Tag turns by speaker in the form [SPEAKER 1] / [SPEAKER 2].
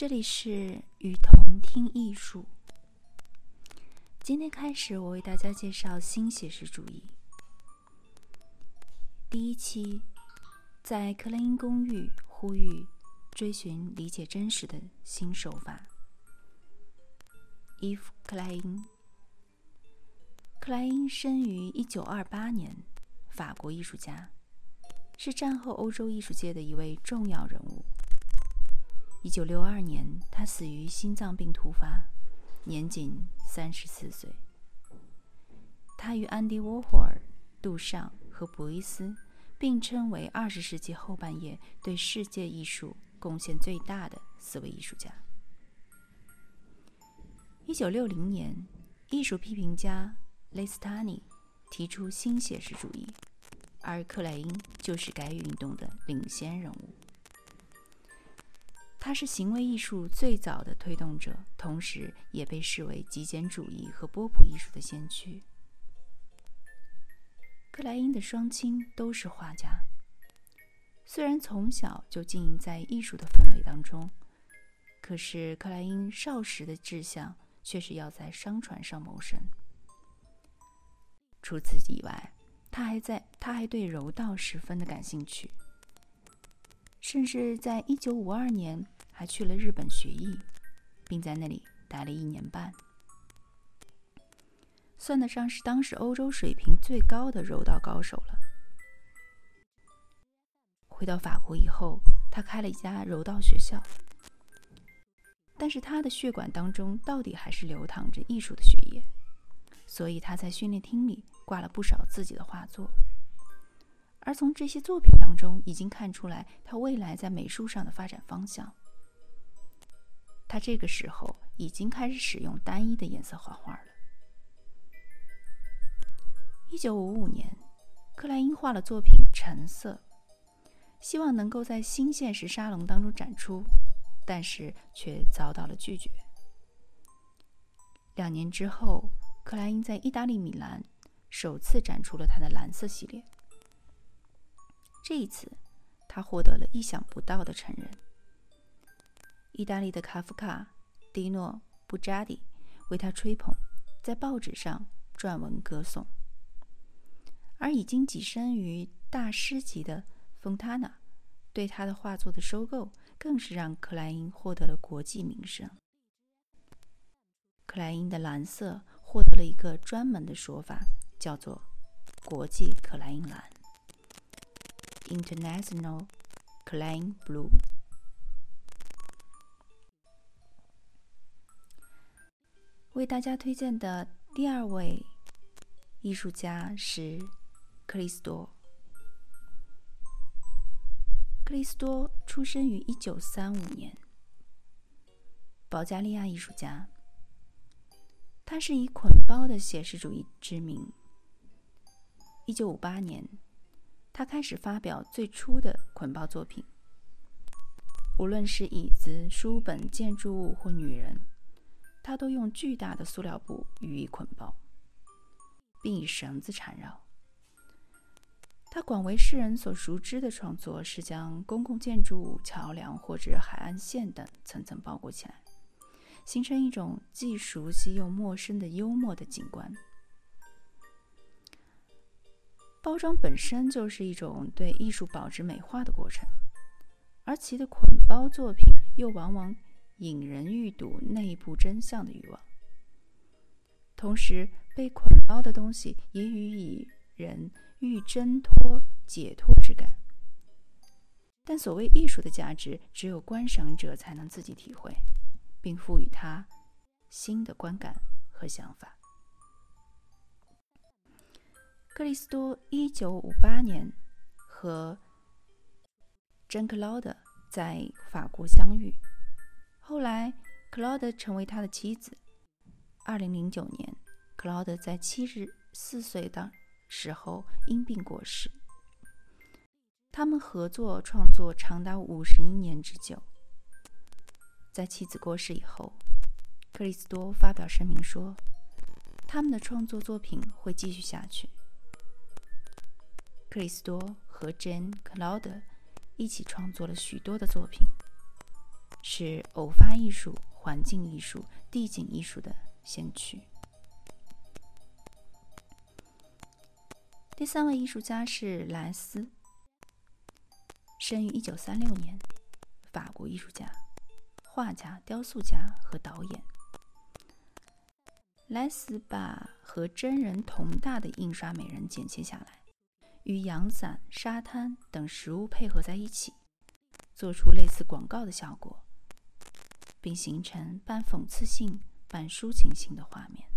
[SPEAKER 1] 这里是雨桐听艺术。今天开始，我为大家介绍新写实主义。第一期，在克莱因公寓呼吁追寻理解真实的新手法。伊夫·克莱因，克莱因生于一九二八年，法国艺术家，是战后欧洲艺术界的一位重要人物。一九六二年，他死于心脏病突发，年仅三十四岁。他与安迪·沃霍尔、杜尚和博伊斯并称为二十世纪后半叶对世界艺术贡献最大的四位艺术家。一九六零年，艺术批评家雷斯塔尼提出新写实主义，而克莱因就是该运动的领先人物。他是行为艺术最早的推动者，同时也被视为极简主义和波普艺术的先驱。克莱因的双亲都是画家，虽然从小就浸淫在艺术的氛围当中，可是克莱因少时的志向却是要在商船上谋生。除此以外，他还在他还对柔道十分的感兴趣。甚至在一九五二年还去了日本学艺，并在那里待了一年半，算得上是当时欧洲水平最高的柔道高手了。回到法国以后，他开了一家柔道学校，但是他的血管当中到底还是流淌着艺术的血液，所以他在训练厅里挂了不少自己的画作。而从这些作品当中，已经看出来他未来在美术上的发展方向。他这个时候已经开始使用单一的颜色画画了。一九五五年，克莱因画了作品《橙色》，希望能够在新现实沙龙当中展出，但是却遭到了拒绝。两年之后，克莱因在意大利米兰首次展出了他的蓝色系列。这一次，他获得了意想不到的承认。意大利的卡夫卡、迪诺、布扎迪为他吹捧，在报纸上撰文歌颂。而已经跻身于大师级的丰塔纳对他的画作的收购，更是让克莱因获得了国际名声。克莱因的蓝色获得了一个专门的说法，叫做“国际克莱因蓝”。International Klein Blue。为大家推荐的第二位艺术家是克里斯多。克里斯多出生于一九三五年，保加利亚艺术家。他是以捆包的写实主义知名。一九五八年。他开始发表最初的捆包作品，无论是椅子、书本、建筑物或女人，他都用巨大的塑料布予以捆包，并以绳子缠绕。他广为世人所熟知的创作是将公共建筑物、桥梁或者海岸线等层层包裹起来，形成一种既熟悉又陌生的幽默的景观。包装本身就是一种对艺术保值美化的过程，而其的捆包作品又往往引人欲睹内部真相的欲望。同时，被捆包的东西也予以人欲挣脱、解脱之感。但所谓艺术的价值，只有观赏者才能自己体会，并赋予它新的观感和想法。克里斯多一九五八年和珍·克劳德在法国相遇，后来克劳德成为他的妻子。二零零九年，克劳德在七十四岁的时候因病过世。他们合作创作长达五十一年之久。在妻子过世以后，克里斯多发表声明说，他们的创作作品会继续下去。克里斯多和 Jane Claude 一起创作了许多的作品，是偶发艺术、环境艺术、地景艺术的先驱。第三位艺术家是莱斯，生于一九三六年，法国艺术家、画家、雕塑家和导演。莱斯把和真人同大的印刷美人剪切下来，与阳伞、沙滩等食物配合在一起，做出类似广告的效果，并形成半讽刺性、半抒情性的画面。